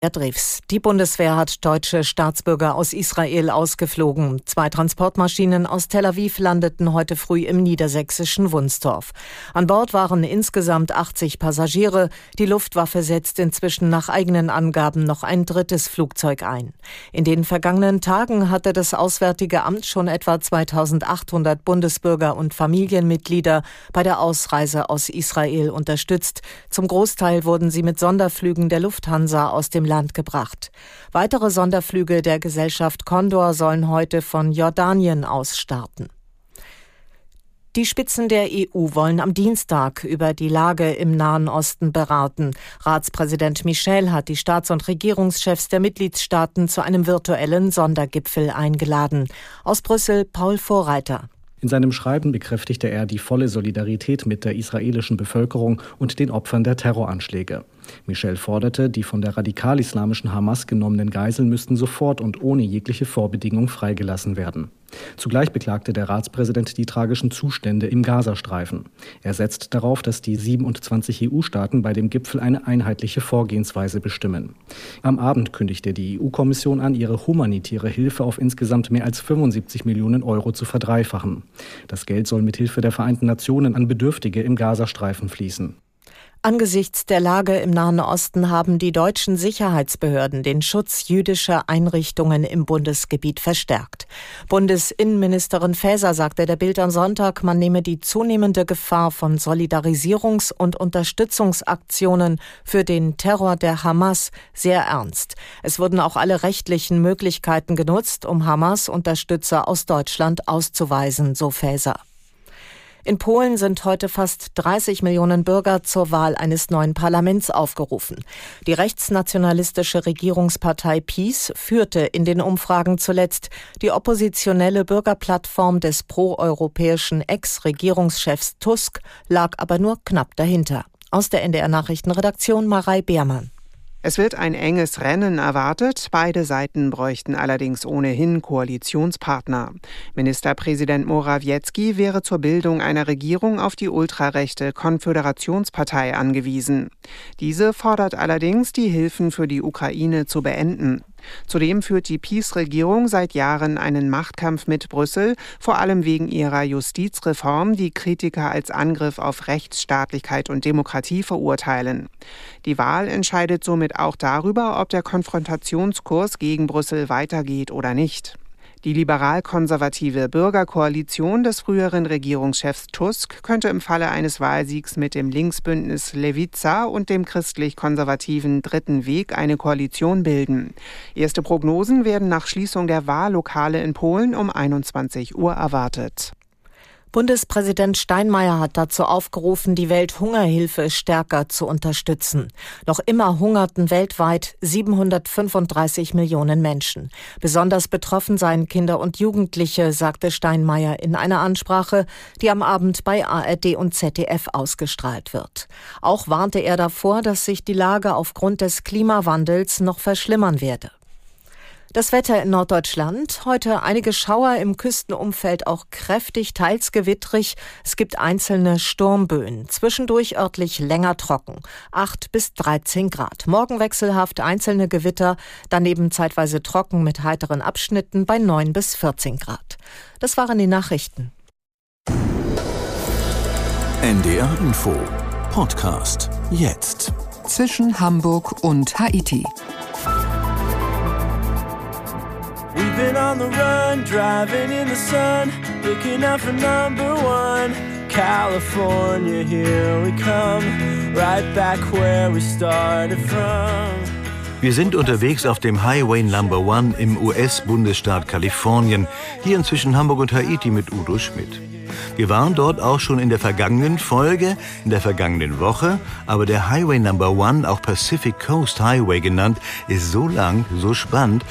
Erdrifs. Die Bundeswehr hat deutsche Staatsbürger aus Israel ausgeflogen. Zwei Transportmaschinen aus Tel Aviv landeten heute früh im niedersächsischen Wunstorf. An Bord waren insgesamt 80 Passagiere. Die Luftwaffe setzt inzwischen nach eigenen Angaben noch ein drittes Flugzeug ein. In den vergangenen Tagen hatte das Auswärtige Amt schon etwa 2800 Bundesbürger und Familienmitglieder bei der Ausreise aus Israel unterstützt. Zum Großteil wurden sie mit Sonderflügen der Lufthansa aus dem Land gebracht. Weitere Sonderflüge der Gesellschaft Condor sollen heute von Jordanien aus starten. Die Spitzen der EU wollen am Dienstag über die Lage im Nahen Osten beraten. Ratspräsident Michel hat die Staats- und Regierungschefs der Mitgliedstaaten zu einem virtuellen Sondergipfel eingeladen. Aus Brüssel Paul Vorreiter. In seinem Schreiben bekräftigte er die volle Solidarität mit der israelischen Bevölkerung und den Opfern der Terroranschläge. Michel forderte, die von der radikal-islamischen Hamas genommenen Geiseln müssten sofort und ohne jegliche Vorbedingung freigelassen werden. Zugleich beklagte der Ratspräsident die tragischen Zustände im Gazastreifen. Er setzt darauf, dass die 27 EU-Staaten bei dem Gipfel eine einheitliche Vorgehensweise bestimmen. Am Abend kündigte die EU-Kommission an, ihre humanitäre Hilfe auf insgesamt mehr als 75 Millionen Euro zu verdreifachen. Das Geld soll mithilfe der Vereinten Nationen an Bedürftige im Gazastreifen fließen. Angesichts der Lage im Nahen Osten haben die deutschen Sicherheitsbehörden den Schutz jüdischer Einrichtungen im Bundesgebiet verstärkt. Bundesinnenministerin Faeser sagte der Bild am Sonntag, man nehme die zunehmende Gefahr von Solidarisierungs- und Unterstützungsaktionen für den Terror der Hamas sehr ernst. Es wurden auch alle rechtlichen Möglichkeiten genutzt, um Hamas-Unterstützer aus Deutschland auszuweisen, so Faeser. In Polen sind heute fast 30 Millionen Bürger zur Wahl eines neuen Parlaments aufgerufen. Die rechtsnationalistische Regierungspartei PiS führte in den Umfragen zuletzt. Die oppositionelle Bürgerplattform des proeuropäischen Ex-Regierungschefs Tusk lag aber nur knapp dahinter. Aus der NDR Nachrichtenredaktion Marei Beermann. Es wird ein enges Rennen erwartet. Beide Seiten bräuchten allerdings ohnehin Koalitionspartner. Ministerpräsident Morawiecki wäre zur Bildung einer Regierung auf die ultrarechte Konföderationspartei angewiesen. Diese fordert allerdings, die Hilfen für die Ukraine zu beenden. Zudem führt die PiS-Regierung seit Jahren einen Machtkampf mit Brüssel, vor allem wegen ihrer Justizreform, die Kritiker als Angriff auf Rechtsstaatlichkeit und Demokratie verurteilen. Die Wahl entscheidet somit auch darüber, ob der Konfrontationskurs gegen Brüssel weitergeht oder nicht. Die liberal-konservative Bürgerkoalition des früheren Regierungschefs Tusk könnte im Falle eines Wahlsiegs mit dem Linksbündnis Lewica und dem christlich-konservativen Dritten Weg eine Koalition bilden. Erste Prognosen werden nach Schließung der Wahllokale in Polen um 21 Uhr erwartet. Bundespräsident Steinmeier hat dazu aufgerufen, die Welthungerhilfe stärker zu unterstützen. Noch immer hungerten weltweit 735 Millionen Menschen. Besonders betroffen seien Kinder und Jugendliche, sagte Steinmeier in einer Ansprache, die am Abend bei ARD und ZDF ausgestrahlt wird. Auch warnte er davor, dass sich die Lage aufgrund des Klimawandels noch verschlimmern werde. Das Wetter in Norddeutschland. Heute einige Schauer im Küstenumfeld auch kräftig, teils gewittrig. Es gibt einzelne Sturmböen. Zwischendurch örtlich länger trocken. 8 bis 13 Grad. Morgen wechselhaft einzelne Gewitter. Daneben zeitweise trocken mit heiteren Abschnitten bei 9 bis 14 Grad. Das waren die Nachrichten. NDR Info. Podcast. Jetzt. Zwischen Hamburg und Haiti. Been on the run, driving in the sun, looking out for number one. California, here we come, right back where we started from. Wir sind unterwegs auf dem Highway Number One im US-Bundesstaat Kalifornien, hier inzwischen Hamburg und Haiti mit Udo Schmidt. Wir waren dort auch schon in der vergangenen Folge, in der vergangenen Woche, aber der Highway Number One, auch Pacific Coast Highway genannt, ist so lang, so spannend,